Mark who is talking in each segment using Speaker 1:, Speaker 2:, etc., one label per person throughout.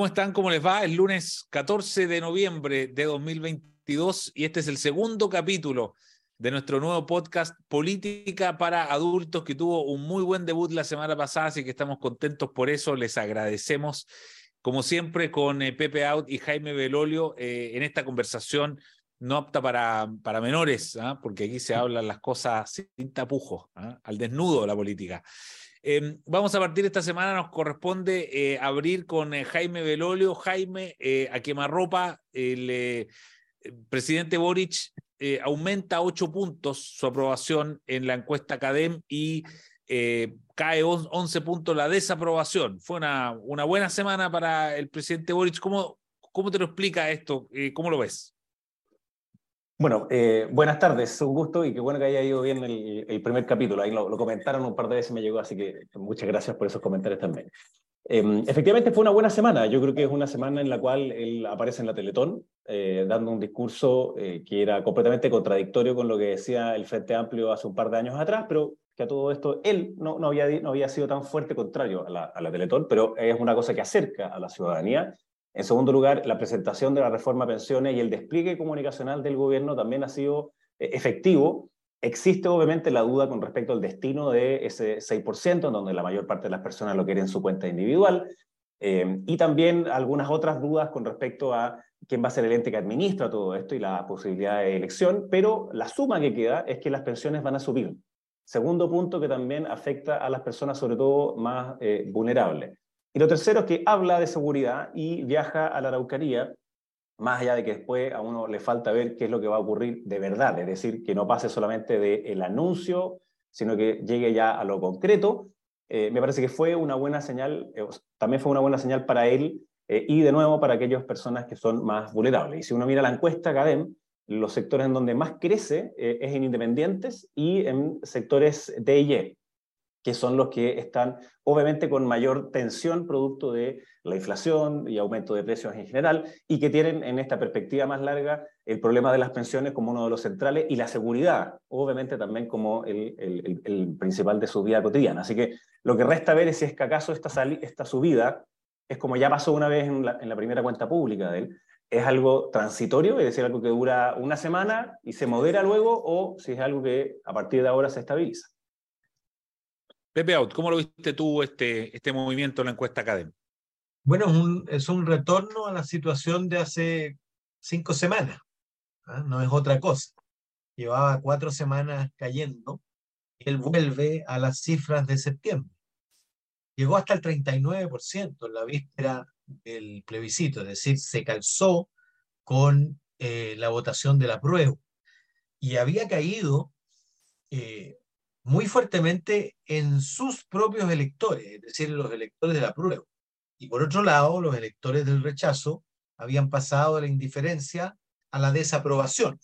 Speaker 1: ¿Cómo están? ¿Cómo les va? El lunes 14 de noviembre de 2022 y este es el segundo capítulo de nuestro nuevo podcast Política para Adultos que tuvo un muy buen debut la semana pasada, así que estamos contentos por eso, les agradecemos. Como siempre con eh, Pepe Out y Jaime Belolio eh, en esta conversación no apta para, para menores, ¿ah? porque aquí se hablan las cosas sin tapujos, ¿ah? al desnudo la política. Em, vamos a partir esta semana, nos corresponde eh, abrir con eh, Jaime Belolio. Jaime, eh, a quemarropa, el presidente Boric aumenta ocho puntos su aprobación en la encuesta CADEM y cae 11 puntos la desaprobación. Fue una, buena semana para el presidente Boric. ¿Cómo, cómo te lo explica esto? ¿Cómo lo ves?
Speaker 2: Bueno, eh, buenas tardes, un gusto y qué bueno que haya ido bien el, primer capítulo. Ahí lo, comentaron un par de veces, me llegó, así que muchas gracias por esos comentarios también. Em, efectivamente fue una buena semana, yo creo que es una semana en la cual él aparece en la Teletón, eh, dando un discurso eh, que era completamente contradictorio con lo que decía el Frente Amplio hace un par de años atrás, pero que a todo esto él no, no, había, no había sido tan fuerte contrario a la, a la Teletón, pero es una cosa que acerca a la ciudadanía en segundo lugar, la presentación de la reforma pensiones y el despliegue comunicacional del gobierno también ha sido eh, efectivo. Existe obviamente la duda con respecto al destino de ese 6%, en donde la mayor parte de las personas lo quieren en su cuenta individual, eh, y también algunas otras dudas con respecto a quién va a ser el ente que administra todo esto y la posibilidad de elección, pero la suma que queda es que las pensiones van a subir. Segundo punto que también afecta a las personas sobre todo más eh, vulnerables. Y lo tercero es que habla de seguridad y viaja a la Araucanía, más allá de que después a uno le falta ver qué es lo que va a ocurrir de verdad, es decir, que no pase solamente del anuncio, sino que llegue ya a lo concreto. Eh, me parece que fue una buena señal, eh, también fue una buena señal para él eh, y de nuevo para aquellas personas que son más vulnerables. Y si uno mira la encuesta CADEM, los sectores en donde más crece es en independientes y en sectores de que son los que están obviamente con mayor tensión producto de la inflación y aumento de precios en general, y que tienen en esta perspectiva más larga el problema de las pensiones como uno de los centrales y la seguridad, obviamente también como el, el, principal de su vida cotidiana. Así que lo que resta ver es si es que acaso esta, esta subida es como ya pasó una vez en la, en la primera cuenta pública de él, es algo transitorio, es decir, algo que dura una semana y se modera luego, o si es algo que a partir de ahora se estabiliza.
Speaker 1: Pepe Out, ¿cómo lo viste tú este, este movimiento en la encuesta académica?
Speaker 3: Bueno, es un, es un retorno a la situación de hace cinco semanas, ¿ah? no es otra cosa. Llevaba cuatro semanas cayendo, y él vuelve a las cifras de septiembre. Llegó hasta el 39% en la víspera del plebiscito, es decir, se calzó con eh, la votación de la prueba. Y había caído eh, muy fuertemente en sus propios electores, es decir, los electores de la prueba. Y por otro lado, los electores del rechazo habían pasado de la indiferencia a la desaprobación,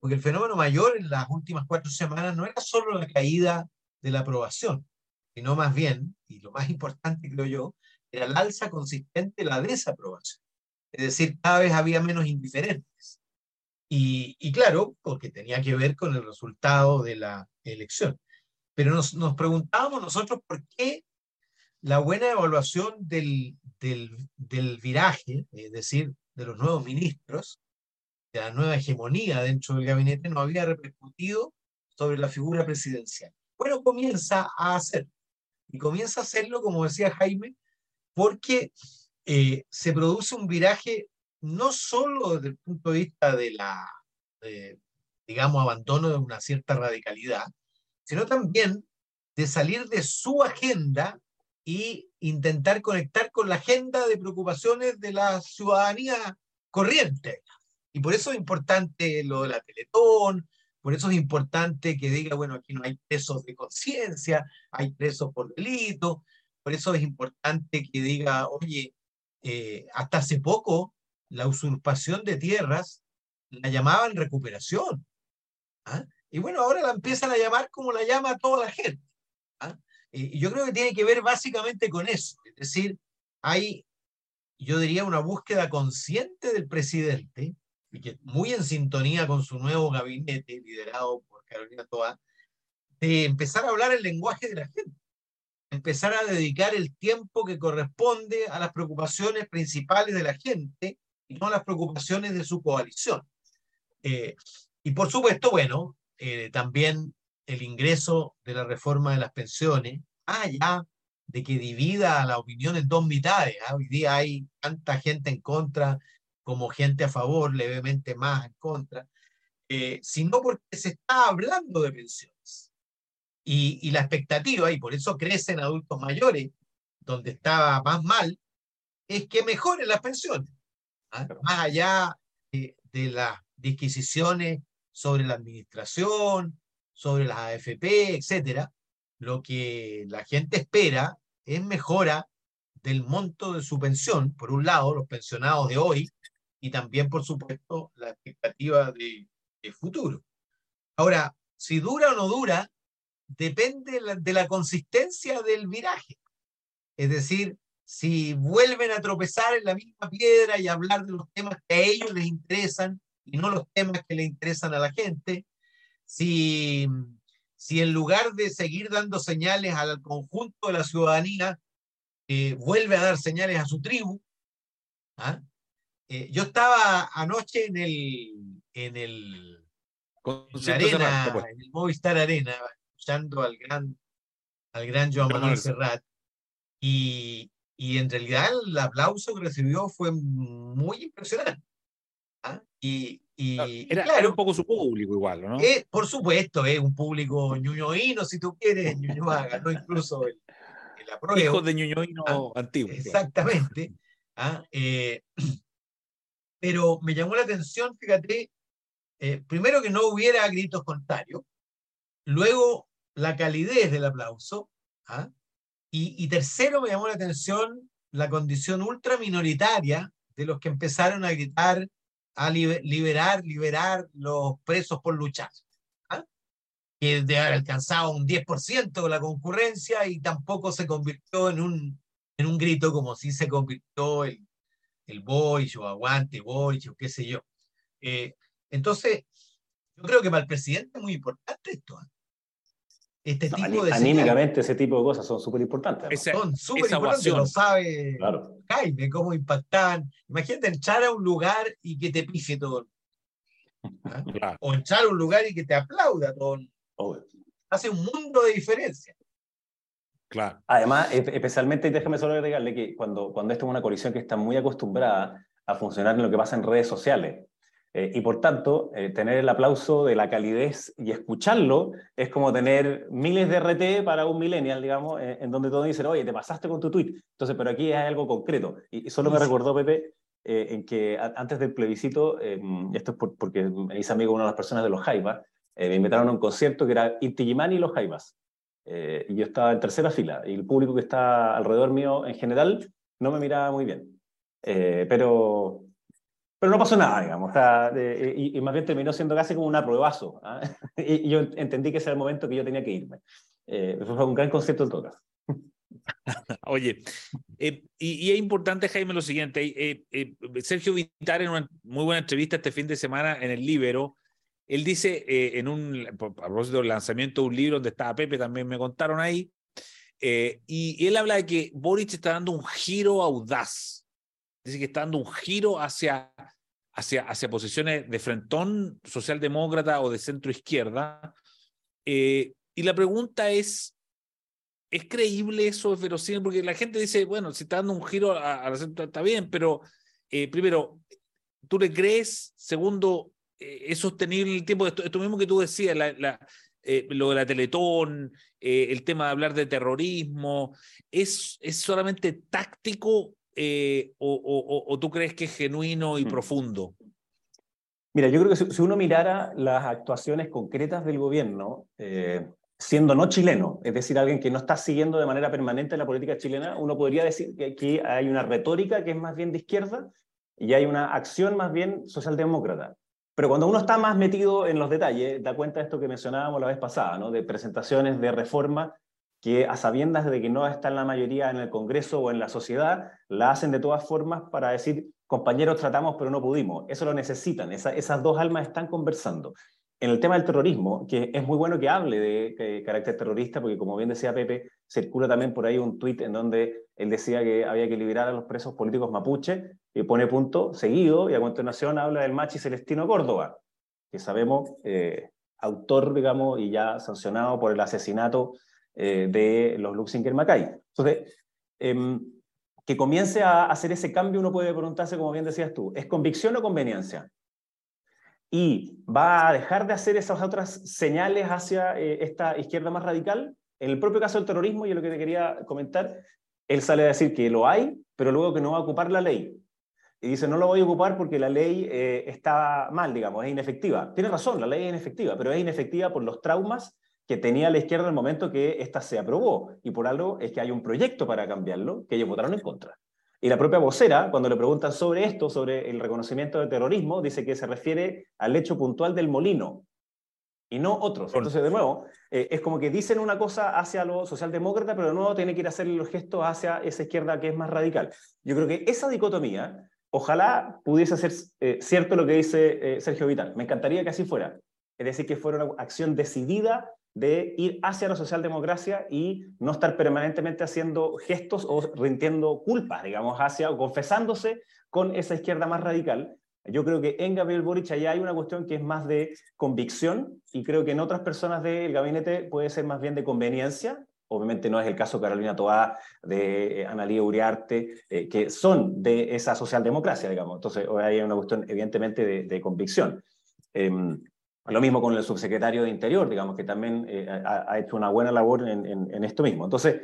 Speaker 3: porque el fenómeno mayor en las últimas cuatro semanas no era solo la caída de la aprobación, sino más bien, y lo más importante creo yo, era el alza consistente de la desaprobación. Es decir, cada vez había menos indiferentes. Y, y claro, porque tenía que ver con el resultado de la elección. Pero nos, nos preguntábamos nosotros por qué la buena evaluación del, del, del viraje, es decir, de los nuevos ministros, de la nueva hegemonía dentro del gabinete, no había repercutido sobre la figura presidencial. Bueno, comienza a hacer. Y comienza a hacerlo, como decía Jaime, porque eh, se produce un viraje no solo desde el punto de vista de la, digamos, abandono de una cierta radicalidad, sino también de salir de su agenda y intentar conectar con la agenda de preocupaciones de la ciudadanía corriente. Y por eso es importante lo de la Teletón, por eso es importante que diga, bueno, aquí no hay presos de conciencia, hay presos por delito, por eso es importante que diga, oye, eh, hasta hace poco la usurpación de tierras la llamaban recuperación. ¿ah? Y bueno, ahora la empiezan a llamar como la llama toda la gente. ¿ah? Y yo creo que tiene que ver básicamente con eso. Es decir, hay, yo diría, una búsqueda consciente del presidente, que muy en sintonía con su nuevo gabinete, liderado por Carolina Toa, de empezar a hablar el lenguaje de la gente. empezar a dedicar el tiempo que corresponde a las preocupaciones principales de la gente y no a las preocupaciones de su coalición. Eh, y por supuesto, bueno, eh, también el ingreso de la reforma de las pensiones, allá de que divida la opinión en dos mitades. ¿ah? Hoy día hay tanta gente en contra como gente a favor, levemente más en contra, eh, sino porque se está hablando de pensiones. Y, y, la expectativa, y por eso crecen adultos mayores, donde estaba más mal, es que mejoren las pensiones. ¿ah? Más allá de, de las disquisiciones sobre la administración, sobre las AFP, etcétera, lo que la gente espera es mejora del monto de su pensión, por un lado, los pensionados de hoy, y también, por supuesto, la expectativa de, futuro. Ahora, si dura o no dura, depende de la consistencia del viraje. Es decir, si vuelven a tropezar en la misma piedra y hablar de los temas que a ellos les interesan y no los temas que le interesan a la gente, si, si en lugar de seguir dando señales al conjunto de la ciudadanía, eh, vuelve a dar señales a su tribu. ¿ah? Eh, yo estaba anoche en el, en el, arena, pues. en el Movistar Arena, escuchando al gran, al gran Joan Manuel Serrat, y, y en realidad el aplauso que recibió fue muy impresionante. ¿Ah? Y, y,
Speaker 1: era, claro, un poco su público igual, ¿no?
Speaker 3: por supuesto, es un público ñuñoíno, si tú quieres, ñuñoaga, ¿no? Incluso el, el apruebo.
Speaker 1: Hijo de ñuñoíno ah, antiguo.
Speaker 3: Exactamente. ¿ah? Eh, pero me llamó la atención, fíjate, eh, primero que no hubiera gritos contrarios, luego la calidez del aplauso, ¿ah? y, y tercero me llamó la atención la condición ultra minoritaria de los que empezaron a gritar a liberar, liberar los presos por luchar. ¿ah? Que de haber alcanzado un 10% de la concurrencia y tampoco se convirtió en un, en un grito como si se convirtió el, el boy o aguante boy o qué sé yo. Eh, entonces, yo creo que para el presidente es muy importante esto. ¿ah?
Speaker 2: Este tipo de anímicamente ese tipo de cosas son súper importantes.
Speaker 3: son súper importantes, lo sabe Jaime, cómo impactan. Imagínate entrar a un lugar y que te pise todo. ¿Ah? O entrar a un lugar y que te aplauda todo. Hace un mundo de diferencia.
Speaker 2: Claro. Además, especialmente, déjame solo agregarle que cuando, cuando esto es una coalición que está muy acostumbrada a funcionar en lo que pasa en redes sociales, eh, y por tanto, eh, tener el aplauso de la calidez y escucharlo es como tener miles de RT para un millennial, digamos, eh, en donde todos dicen, oye, te pasaste con tu tweet. Entonces, pero aquí hay algo concreto. Y, solo me recordó, Pepe, en que antes del plebiscito, esto es porque me hice amigo de una de las personas de los Jaivas, me invitaron a un concierto que era Inti y los Jaivas. y yo estaba en tercera fila, y el público que está alrededor mío en general no me miraba muy bien. pero pero no pasó nada, digamos. y, más bien terminó siendo casi como un apruebazo. ¿ah? y, yo entendí que ese era el momento que yo tenía que irme. Eh, fue un gran concepto en todo caso.
Speaker 1: Oye, eh, y, es importante, Jaime, lo siguiente. Eh, Sergio Vitar, en una muy buena entrevista este fin de semana en el Libero, él dice, en un, a propósito del lanzamiento de un libro donde estaba Pepe, también me contaron ahí, y, y, él habla de que Boric está dando un giro audaz dice que está dando un giro hacia, hacia, hacia posiciones de frentón socialdemócrata o de centro izquierda. Eh, y la pregunta es, ¿es creíble eso? ¿Es verosímil? Porque la gente dice, bueno, si está dando un giro a, la centro, está bien, pero eh, primero, ¿tú le crees? Segundo, eh, ¿es sostenible el tiempo? Esto, esto mismo que tú decías, la, lo de la Teletón, el tema de hablar de terrorismo, ¿es, ¿es solamente táctico eh, o, tú crees que es genuino y mm. profundo?
Speaker 2: Mira, yo creo que si, uno mirara las actuaciones concretas del gobierno, eh, siendo no chileno, es decir, alguien que no está siguiendo de manera permanente la política chilena, uno podría decir que aquí hay una retórica que es más bien de izquierda y hay una acción más bien socialdemócrata. Pero cuando uno está más metido en los detalles, da cuenta de esto que mencionábamos la vez pasada, ¿no? de presentaciones de reforma que a sabiendas de que no está en la mayoría en el Congreso o en la sociedad, la hacen de todas formas para decir, compañeros, tratamos pero no pudimos. Eso lo necesitan, esas dos almas están conversando. en el tema del terrorismo, que es muy bueno que hable de, carácter terrorista, porque como bien decía Pepe, circula también por ahí un tuit en donde él decía que había que liberar a los presos políticos mapuche, y pone punto seguido, y a continuación habla del machi Celestino Córdoba, que sabemos, eh, autor, digamos, y ya sancionado por el asesinato eh, de los Luxinger Macay. Entonces, em, que comience a hacer ese cambio, uno puede preguntarse, como bien decías tú, ¿es convicción o conveniencia? y va a dejar de hacer esas otras señales hacia eh, esta izquierda más radical. En el propio caso del terrorismo, y lo que te quería comentar, él sale a decir que lo hay, pero luego que no va a ocupar la ley. Y dice, no lo voy a ocupar porque la ley eh, está mal, digamos, es inefectiva. Tiene razón, la ley es inefectiva, pero es inefectiva por los traumas que tenía la izquierda en el momento que ésta se aprobó. Y por algo es que hay un proyecto para cambiarlo que ellos votaron en contra. Y la propia vocera, cuando le preguntan sobre esto, sobre el reconocimiento de terrorismo, dice que se refiere al hecho puntual del molino y no otros. Entonces, de nuevo, eh, es como que dicen una cosa hacia lo socialdemócrata, pero de nuevo tiene que ir a hacer los gestos hacia esa izquierda que es más radical. Yo creo que esa dicotomía, ojalá pudiese ser eh, cierto lo que dice eh, Sergio Vital. Me encantaría que así fuera. Es decir, que fuera una acción decidida de ir hacia la socialdemocracia y no estar permanentemente haciendo gestos o rindiendo culpas, digamos, hacia o confesándose con esa izquierda más radical. Yo creo que en Gabriel Boric allá hay una cuestión que es más de convicción y creo que en otras personas del gabinete puede ser más bien de conveniencia. Obviamente no es el caso de Carolina Toá, de eh, Analía Uriarte, eh, que son de esa socialdemocracia, digamos. Entonces, hay una cuestión evidentemente de, de convicción. Em, lo mismo con el subsecretario de Interior, digamos, que también eh, ha, hecho una buena labor en, esto mismo. Entonces,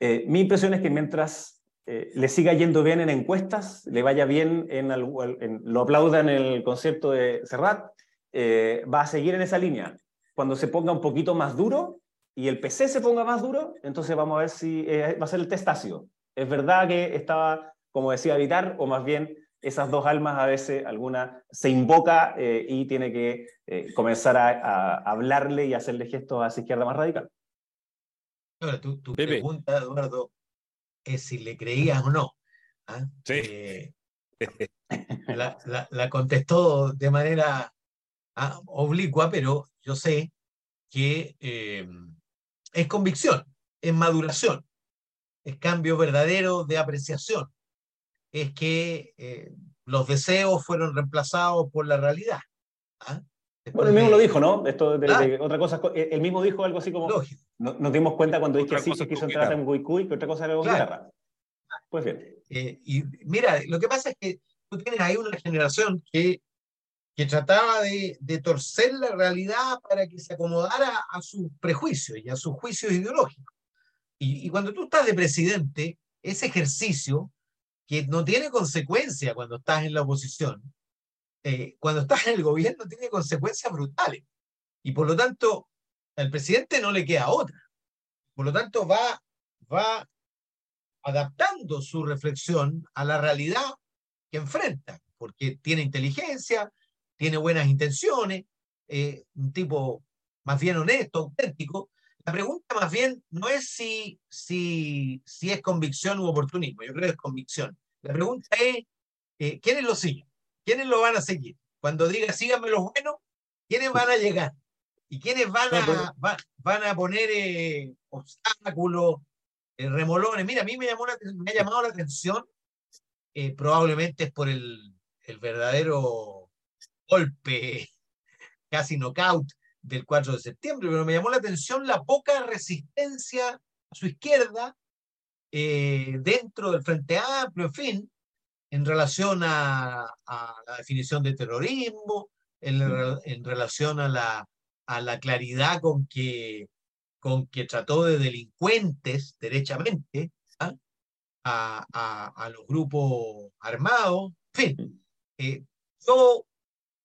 Speaker 2: eh, mi impresión es que mientras eh, le siga yendo bien en encuestas, le vaya bien en, lo aplauda en el concepto de Serrat, va a seguir en esa línea. Cuando se ponga un poquito más duro y el PC se ponga más duro, entonces vamos a ver si va a ser el testácido. Es verdad que estaba, como decía Vitar, o más bien esas dos almas a veces alguna se invoca eh, y tiene que eh, comenzar a, hablarle y hacerle gestos a esa izquierda más radical.
Speaker 3: Ahora, tu, pregunta, Eduardo, es si le creías o no. ¿ah? Sí. Eh, la, contestó de manera ah, oblicua, pero yo sé que es convicción, es maduración, es cambio verdadero de apreciación es que eh, los deseos fueron reemplazados por la realidad.
Speaker 2: ¿ah? Bueno, él mismo lo dijo, ¿no? Esto de, otra cosa, él mismo dijo algo así como, nos dimos cuenta cuando dije sí, se quiso entrar en Guicuy, que otra cosa era con guitarra. Pues bien.
Speaker 3: Eh, y mira, lo que pasa es que tú tienes ahí una generación que, que trataba de, de torcer la realidad para que se acomodara a sus prejuicios y a sus juicios ideológicos. Y, y cuando tú estás de presidente, ese ejercicio que no tiene consecuencia cuando estás en la oposición, eh, cuando estás en el gobierno tiene consecuencias brutales. Y por lo tanto, al presidente no le queda otra. Por lo tanto, va, va adaptando su reflexión a la realidad que enfrenta, porque tiene inteligencia, tiene buenas intenciones, eh, un tipo más bien honesto, auténtico, la pregunta más bien no es si, si, si es convicción u oportunismo, yo creo que es convicción. La pregunta es, eh, ¿quiénes lo siguen? ¿Quiénes lo van a seguir? Cuando diga síganme los buenos, ¿quiénes van a llegar? ¿Y quiénes van a, van a poner eh, obstáculos, eh, remolones? Mira, a mí me, llamó me ha llamado la atención, probablemente es por el, el verdadero golpe, casi knockout del 4 de septiembre, pero me llamó la atención la poca resistencia a su izquierda eh, dentro del Frente Amplio, en fin, en relación a, la definición de terrorismo, en, en relación a la, a la claridad con que, con que trató de delincuentes, derechamente, ¿ah? a, a, los grupos armados, en fin. Eh, yo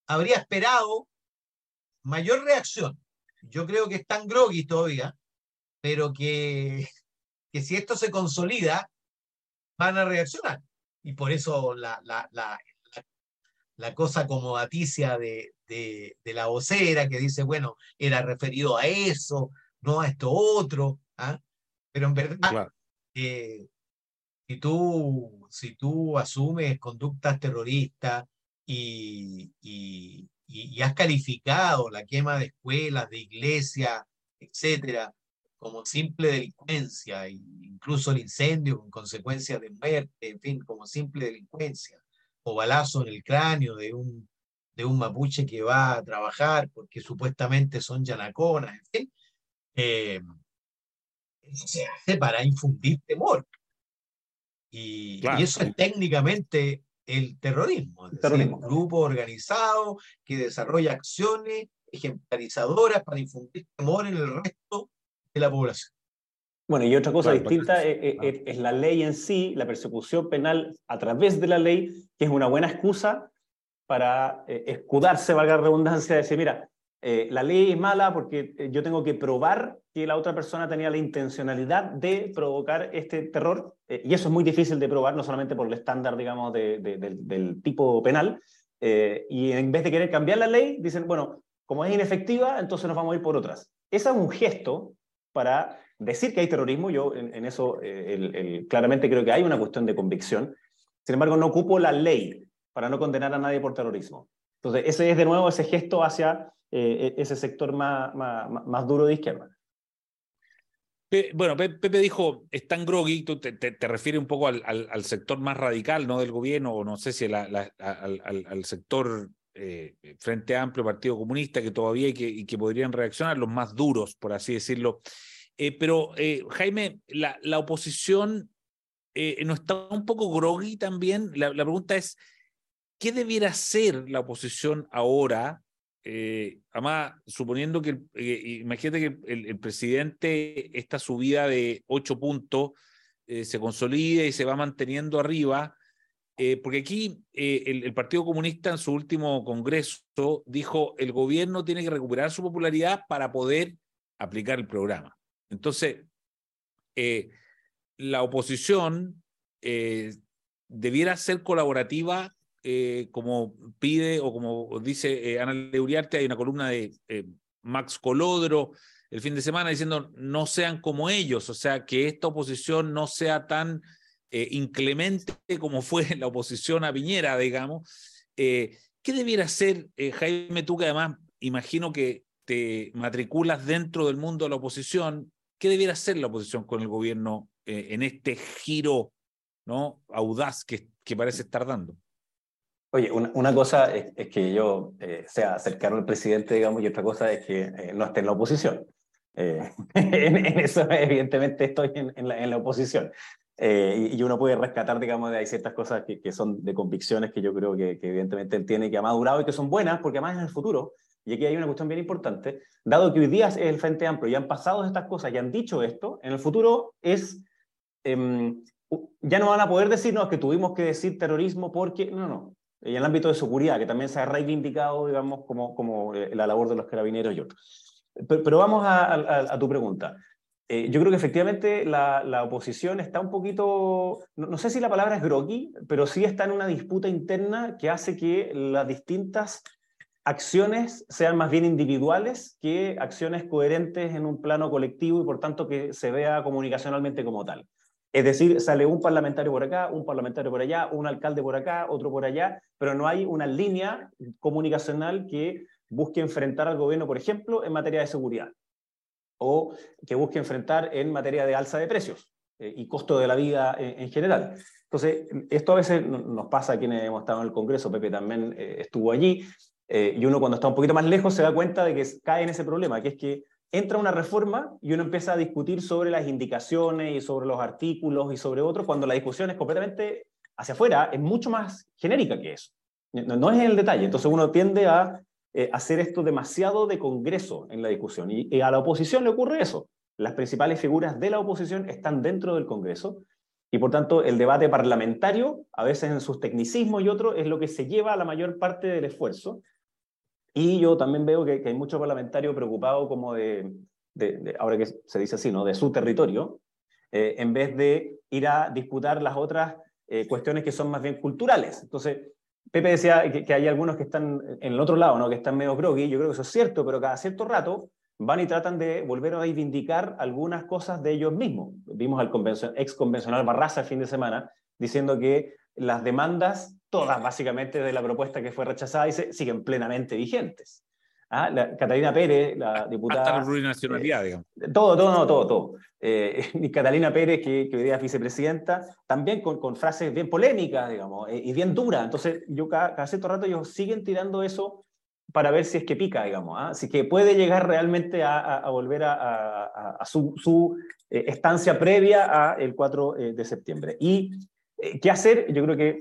Speaker 3: habría esperado mayor reacción. Yo creo que están groggy todavía, pero que, que si esto se consolida, van a reaccionar. Y por eso la, la, la, la cosa como aticia de, de, la vocera que dice, bueno, era referido a eso, no a esto otro. ¿ah? Pero en verdad, eh, si, tú, si tú asumes conductas terroristas y, y, y, has calificado la quema de escuelas, de iglesias, etcétera, como simple delincuencia, e incluso el incendio con consecuencias de muerte, en fin, como simple delincuencia, o balazo en el cráneo de un, de un mapuche que va a trabajar porque supuestamente son yanaconas, en fin, eh, eso se hace para infundir temor. Y, y eso es técnicamente el terrorismo, es terrorismo. un grupo organizado que desarrolla acciones ejemplarizadoras para infundir temor en el resto de la población.
Speaker 2: Bueno, y otra cosa distinta es, es, la ley en sí, la persecución penal a través de la ley, que es una buena excusa para eh, escudarse, valga la redundancia, de decir, mira, eh, la ley es mala porque eh, yo tengo que probar que la otra persona tenía la intencionalidad de provocar este terror, eh, y eso es muy difícil de probar, no solamente por el estándar, digamos, de, del tipo penal, y en vez de querer cambiar la ley, dicen, bueno, como es inefectiva, entonces nos vamos a ir por otras. Ese es un gesto para decir que hay terrorismo, yo en, eso claramente creo que hay una cuestión de convicción, sin embargo, no ocupo la ley para no condenar a nadie por terrorismo. Entonces, ese es de nuevo ese gesto hacia eh, e-, ese sector más, más, más, duro de izquierda.
Speaker 1: Bueno, Pepe dijo, es tan groggy, tú te, te, refieres un poco al, al, sector más radical ¿no? del gobierno, o no sé si al, al, sector eh, Frente Amplio, Partido Comunista, que todavía hay que, y que podrían reaccionar, los más duros, por así decirlo. Eh, pero, Jaime, la, la oposición no está un poco groggy también. La, la pregunta es, ¿qué debiera hacer la oposición ahora eh, además, suponiendo que, eh, imagínate que el, presidente, esta subida de ocho puntos, eh, se consolide y se va manteniendo arriba, porque aquí el, Partido Comunista en su último congreso dijo, el gobierno tiene que recuperar su popularidad para poder aplicar el programa. Entonces, la oposición debiera ser colaborativa eh, como pide o como dice eh, Ana Leuriarte, hay una columna de eh, Max Colodro el fin de semana diciendo no sean como ellos, o sea, que esta oposición no sea tan inclemente como fue la oposición a Piñera, digamos. ¿Qué debiera hacer, Jaime, tú que además imagino que te matriculas dentro del mundo de la oposición, ¿qué debiera hacer la oposición con el gobierno en este giro ¿no? audaz que parece estar dando?
Speaker 2: Oye, una, cosa es, que yo eh, sea cercano al presidente, digamos, y otra cosa es que eh, no esté en la oposición. Eh, en, eso, evidentemente, estoy en, la, oposición. Y, uno puede rescatar, digamos, de hay ciertas cosas que, que son de convicciones que yo creo que, evidentemente él tiene, que ha madurado y que son buenas, porque además en el futuro, y aquí hay una cuestión bien importante, dado que hoy día es el Frente Amplio y han pasado estas cosas y han dicho esto, en el futuro es... Em, ya no van a poder decir, no, es que tuvimos que decir terrorismo porque, no, no, y en el ámbito de seguridad, que también se ha reivindicado, digamos, como, como eh, la labor de los carabineros y otros. Pero, vamos a, tu pregunta. Eh, yo creo que efectivamente la, la oposición está un poquito, no, sé si la palabra es groggy, pero sí está en una disputa interna que hace que las distintas acciones sean más bien individuales que acciones coherentes en un plano colectivo y por tanto que se vea comunicacionalmente como tal. Es decir, sale un parlamentario por acá, un parlamentario por allá, un alcalde por acá, otro por allá, pero no hay una línea comunicacional que busque enfrentar al gobierno, por ejemplo, en materia de seguridad, o que busque enfrentar en materia de alza de precios eh, y costo de la vida en, general. Entonces, esto a veces nos pasa a quienes hemos estado en el Congreso, Pepe también eh, estuvo allí, eh, y uno cuando está un poquito más lejos se da cuenta de que cae en ese problema, que es que entra una reforma y uno empieza a discutir sobre las indicaciones y sobre los artículos y sobre otros, cuando la discusión es completamente hacia afuera, es mucho más genérica que eso. No, es en el detalle. Entonces uno tiende a eh, hacer esto demasiado de congreso en la discusión. Y, a la oposición le ocurre eso. Las principales figuras de la oposición están dentro del Congreso y por tanto el debate parlamentario, a veces en sus tecnicismos y otros, es lo que se lleva a la mayor parte del esfuerzo y yo también veo que, hay muchos parlamentarios preocupados como de, ahora que se dice así, ¿no? de su territorio, eh, en vez de ir a disputar las otras eh, cuestiones que son más bien culturales. Entonces, Pepe decía que, hay algunos que están en el otro lado, ¿no? que están medio groggy, yo creo que eso es cierto, pero cada cierto rato van y tratan de volver a reivindicar algunas cosas de ellos mismos. Vimos al ex convencional Barraza el fin de semana diciendo que las demandas todas básicamente de la propuesta que fue rechazada y se, siguen plenamente vigentes. ¿Ah? La, Catalina Pérez, la diputada...
Speaker 1: Hasta la plurinacionalidad,
Speaker 2: eh,
Speaker 1: digamos.
Speaker 2: Todo, todo, no, todo, todo. Eh, y Catalina Pérez, que, que hoy día es vicepresidenta, también con, con frases bien polémicas, digamos, eh, y bien duras. Entonces, yo cada, cada cierto rato ellos siguen tirando eso para ver si es que pica, digamos, ¿ah? si que puede llegar realmente a, a, volver a, a su, su eh, estancia previa al 4 eh, de septiembre. ¿Y eh, qué hacer? Yo creo que,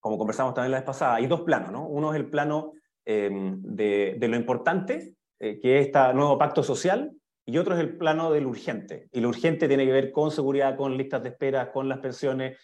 Speaker 2: como conversamos también la vez pasada, hay dos planos, ¿no? Uno es el plano em, de, lo importante, que es este nuevo pacto social, y otro es el plano del urgente. Y lo urgente tiene que ver con seguridad, con listas de espera, con las pensiones,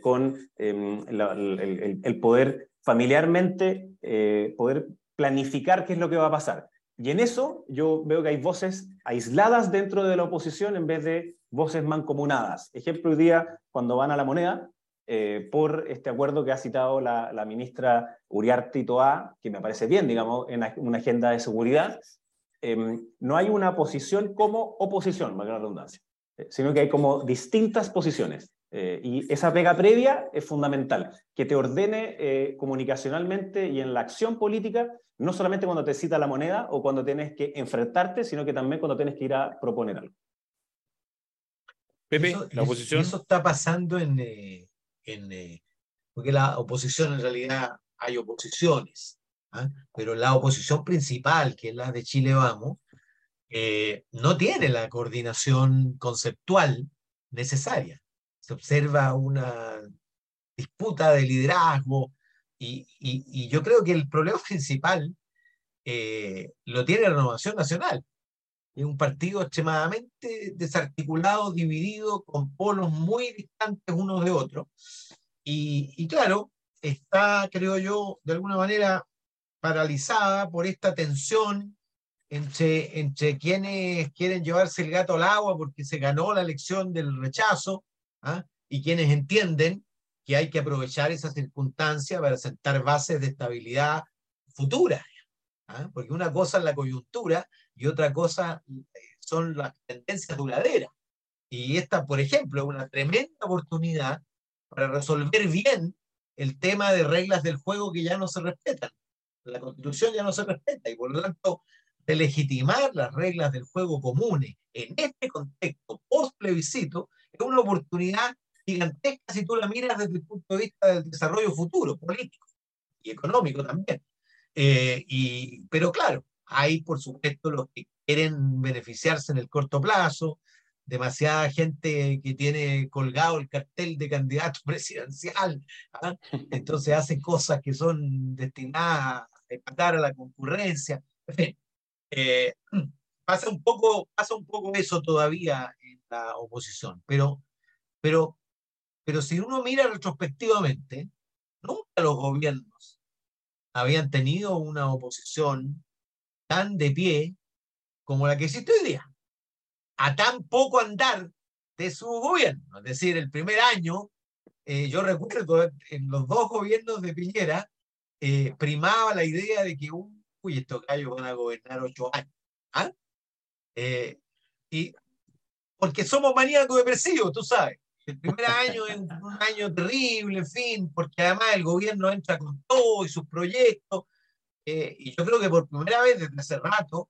Speaker 2: con eh, la, el, el, poder familiarmente, eh, poder planificar qué es lo que va a pasar. Y en eso yo veo que hay voces aisladas dentro de la oposición en vez de voces mancomunadas. Ejemplo, hoy día, cuando van a la moneda, eh, por este acuerdo que ha citado la, la ministra Uriarte Toa, que me parece bien, digamos, en una agenda de seguridad, eh, no hay una posición como oposición, valga la redundancia, eh, sino que hay como distintas posiciones. Eh, y esa pega previa es fundamental, que te ordene eh, comunicacionalmente y en la acción política, no solamente cuando te cita la moneda o cuando tienes que enfrentarte, sino que también cuando tienes que ir a proponer algo.
Speaker 3: Pepe, eso, la oposición. Eso está pasando en, eh, en eh, porque la oposición en realidad hay oposiciones, ¿eh? pero la oposición principal, que es la de Chile Vamos, eh, no tiene la coordinación conceptual necesaria se observa una disputa de liderazgo y, y, y yo creo que el problema principal eh, lo tiene la Renovación Nacional. Es un partido extremadamente desarticulado, dividido, con polos muy distantes unos de otros. Y, y claro, está, creo yo, de alguna manera paralizada por esta tensión entre, entre quienes quieren llevarse el gato al agua porque se ganó la elección del rechazo ¿ah? y quienes entienden que hay que aprovechar esa circunstancia para sentar bases de estabilidad futura. ¿ah? Porque una cosa es la coyuntura y otra cosa son las tendencias duraderas. Y esta, por ejemplo, es una tremenda oportunidad para resolver bien el tema de reglas del juego que ya no se respetan. La constitución ya no se respeta y por lo tanto de legitimar las reglas del juego comunes en este contexto post plebiscito es una oportunidad gigantesca si tú la miras desde el punto de vista del desarrollo futuro, político y económico también. Eh, y, pero claro, hay por supuesto los que quieren beneficiarse en el corto plazo, demasiada gente que tiene colgado el cartel de candidato presidencial, ¿ah? entonces hacen cosas que son destinadas a empatar a la concurrencia. En fin, eh, pasa, un poco, pasa un poco eso todavía la oposición. Pero, pero, pero si uno mira retrospectivamente, nunca los gobiernos habían tenido una oposición tan de pie como la que existe hoy día, a tan poco andar de su gobierno. Es decir, el primer año, eh, yo recuerdo en los dos gobiernos de Piñera, eh, primaba la idea de que, uy, estos gallos van a gobernar ocho años. ¿ah? Eh, y porque somos maníacos depresivos, tú sabes. El primer año es un año terrible, en fin, porque además el gobierno entra con todo y sus proyectos. Eh, y yo creo que por primera vez desde hace rato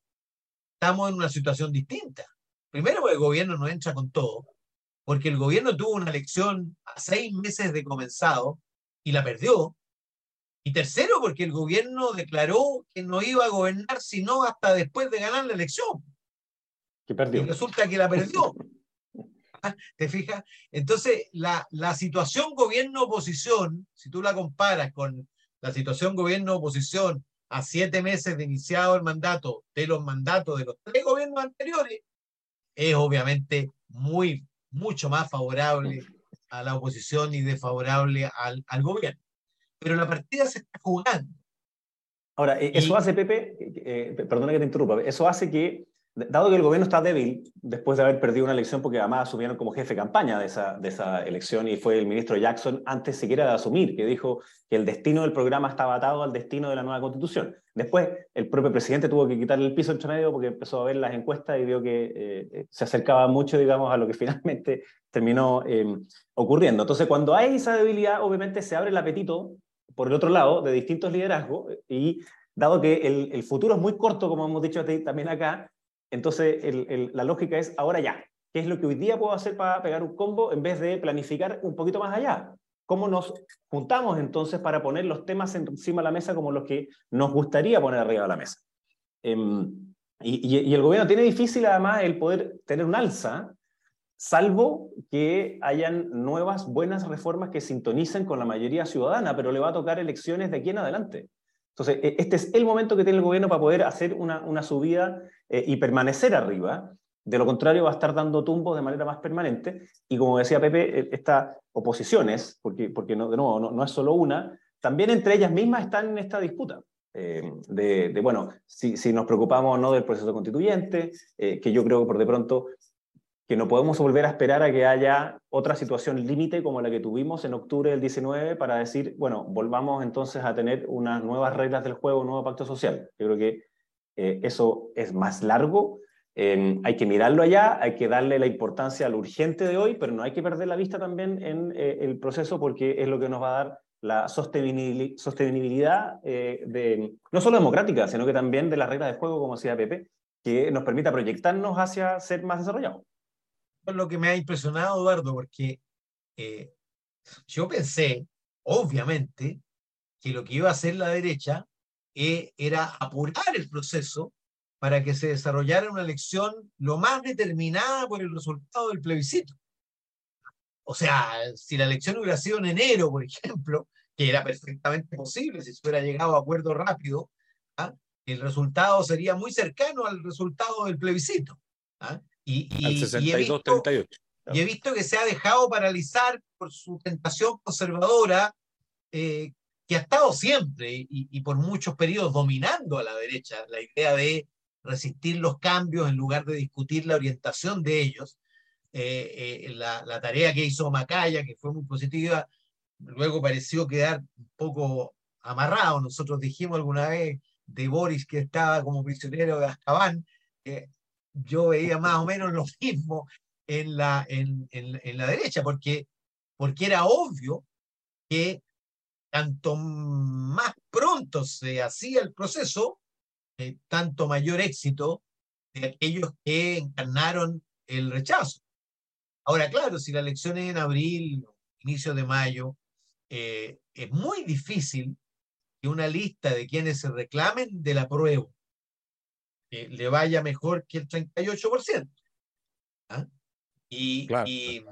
Speaker 3: estamos en una situación distinta. Primero, porque el gobierno no entra con todo, porque el gobierno tuvo una elección a seis meses de comenzado y la perdió. Y tercero, porque el gobierno declaró que no iba a gobernar sino hasta después de ganar la elección.
Speaker 2: Que perdió.
Speaker 3: Y resulta que la perdió. ¿Te fijas? Entonces, la, la situación gobierno-oposición, si tú la comparas con la situación gobierno-oposición a siete meses de iniciado el mandato de los mandatos de los tres gobiernos anteriores, es obviamente muy, mucho más favorable a la oposición y desfavorable al, al gobierno. Pero la partida se está jugando.
Speaker 2: Ahora, eh, eso y, hace, Pepe, eh, perdona que te interrumpa, eso hace que dado que el gobierno está débil después de haber perdido una elección, porque además asumieron como jefe de campaña de esa, de esa elección y fue el ministro Jackson antes siquiera de asumir, que dijo que el destino del programa estaba atado al destino de la nueva constitución. Después, el propio presidente tuvo que quitarle el piso entre medio porque empezó a ver las encuestas y vio que eh, eh se acercaba mucho, digamos, a lo que finalmente terminó eh, ocurriendo. Entonces, cuando hay esa debilidad, obviamente se abre el apetito por el otro lado, de distintos liderazgos, y dado que el, el futuro es muy corto, como hemos dicho también acá, entonces la lógica es ahora ya. ¿Qué es lo que hoy día puedo hacer para pegar un combo en vez de planificar un poquito más allá? ¿Cómo nos juntamos entonces para poner los temas encima de la mesa como los que nos gustaría poner arriba de la mesa? Em, y, y, el gobierno tiene difícil además el poder tener un alza, salvo que hayan nuevas buenas reformas que sintonicen con la mayoría ciudadana, pero le va a tocar elecciones de aquí en adelante. Entonces, e, este es el momento que tiene el gobierno para poder hacer una, una subida eh, y permanecer arriba. De lo contrario, va a estar dando tumbos de manera más permanente. Y como decía Pepe, e, estas oposiciones, porque, porque de nuevo no, no, es solo una, también entre ellas mismas están en esta disputa. Eh, de, de, bueno, si, si, nos preocupamos o no del proceso constituyente, eh, que yo creo que por de pronto que no podemos volver a esperar a que haya otra situación límite como la que tuvimos en octubre del 19 para decir, bueno, volvamos entonces a tener unas nuevas reglas del juego, un nuevo pacto social. Yo creo que eh, eso es más largo, eh, hay que mirarlo allá, hay que darle la importancia a lo urgente de hoy, pero no hay que perder la vista también en eh, el proceso porque es lo que nos va a dar la sostenibilidad de, no solo democrática, sino que también de las reglas de juego, como decía Pepe, que nos permita proyectarnos hacia ser más desarrollados.
Speaker 3: Es lo que me ha impresionado, Eduardo, porque yo pensé, obviamente, que lo que iba a hacer la derecha eh, era apurar el proceso para que se desarrollara una elección lo más determinada por el resultado del plebiscito. O sea, si la elección hubiera sido en enero, por ejemplo, que era perfectamente posible si se hubiera llegado a acuerdo rápido, ¿ah? el resultado sería muy cercano al resultado del plebiscito. ¿ah? Y, y, 62, 38. y he visto que se ha dejado paralizar por su tentación conservadora, eh, que ha estado siempre y, por muchos periodos dominando a la derecha, la idea de resistir los cambios en lugar de discutir la orientación de ellos. Eh, eh, la, la, tarea que hizo Macaya, que fue muy positiva, luego pareció quedar un poco amarrado. Nosotros dijimos alguna vez de Boris que estaba como prisionero de Azkaban. Yo veía más o menos lo mismo en la, en, en, en la derecha, porque, porque era obvio que tanto más pronto se hacía el proceso, eh, tanto mayor éxito de aquellos que encarnaron el rechazo. Ahora, claro, si la elección es en abril, inicio de mayo, eh, es muy difícil que una lista de quienes se reclamen del apruebo eh, le vaya mejor que el 38%. ¿Ah? Y, claro. y,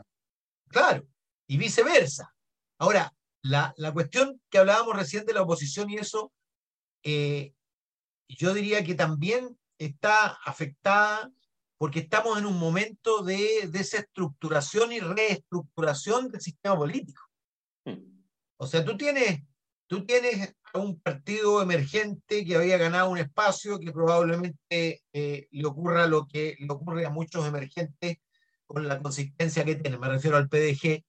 Speaker 3: claro, y viceversa. Ahora, la, la, cuestión que hablábamos recién de la oposición y eso, eh, yo diría que también está afectada porque estamos en un momento de desestructuración y reestructuración del sistema político. Hmm. O sea, tú tienes, tú tienes un partido emergente que había ganado un espacio que probablemente eh, le ocurra lo que le ocurre a muchos emergentes con la consistencia que tiene. Me refiero al PDG,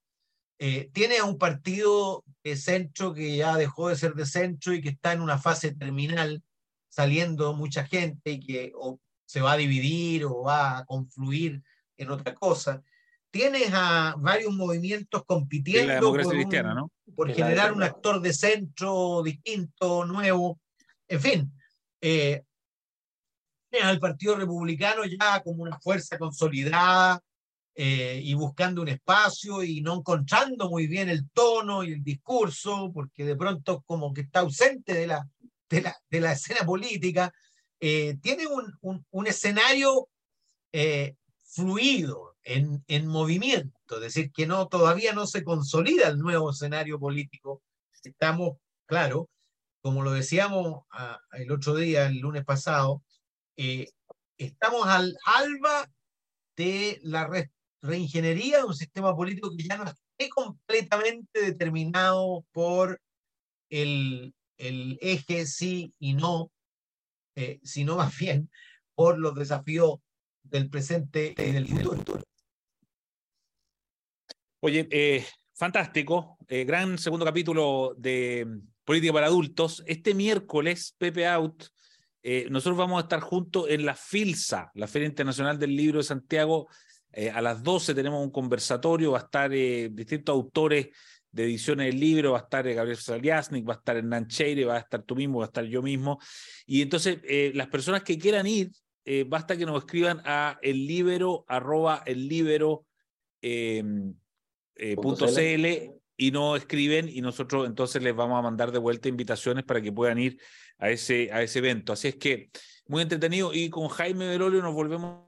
Speaker 3: eh, tiene a un partido de centro que ya dejó de ser de centro y que está en una fase terminal, saliendo mucha gente y que se va a dividir o va a confluir en otra cosa. Tienes a varios movimientos compitiendo por, ¿no? por generar un actor de centro distinto, nuevo. En fin, eh, tienes al Partido Republicano ya como una fuerza consolidada, eh, y buscando un espacio y no encontrando muy bien el tono y el discurso, porque de pronto como que está ausente de la, de la, de la escena política, eh, tiene un, un, un escenario eh, fluido, en, en, movimiento, es decir, que no, todavía no se consolida el nuevo escenario político. Estamos, claro, como lo decíamos ah, el otro día, el lunes pasado, estamos al alba de la, reingeniería de un sistema político que ya no esté completamente determinado por el, el eje sí y no, eh, sino más bien por los desafíos del presente y del futuro.
Speaker 1: Oye, eh, fantástico, eh, gran segundo capítulo de Política para Adultos. Este miércoles, Pepe Out, nosotros vamos a estar juntos en la FILSA, la Feria Internacional del Libro de Santiago, eh, a las 12 tenemos un conversatorio, va a estar eh, distintos autores de ediciones del libro, va a estar Gabriel Saliasnik, va a estar Hernán Cheire, va a estar tú mismo, va a estar yo mismo. Y entonces, las personas que quieran ir, basta que nos escriban a el libro, arroba el libro, em, punto .cl y no escriben y nosotros entonces les vamos a mandar de vuelta invitaciones para que puedan ir a ese, a ese evento. Así es que muy entretenido y con Jaime Belolio nos volvemos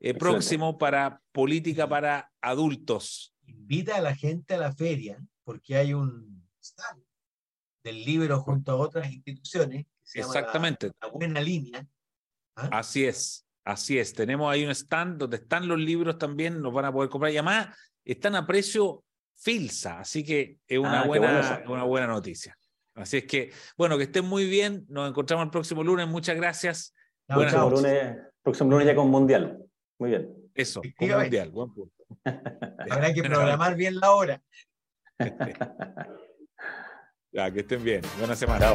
Speaker 1: eh, próximo para política para adultos.
Speaker 3: Invita a la gente a la feria porque hay un stand del libro junto a otras instituciones.
Speaker 1: Exactamente.
Speaker 3: la, buena línea.
Speaker 1: ¿ah? Así es, así es. Tenemos ahí un stand donde están los libros también, nos van a poder comprar. Y además están a precio Filsa, así que es una, ah, buena, una buena noticia. Así es que, bueno, que estén muy bien. Nos encontramos el próximo lunes. Muchas gracias.
Speaker 2: próximo, lunes, próximo lunes ya con Mundial. Muy bien.
Speaker 1: Eso, con Mundial. Buen punto.
Speaker 3: Habrá que programar bien la hora.
Speaker 1: ya, que estén bien. Buena semana.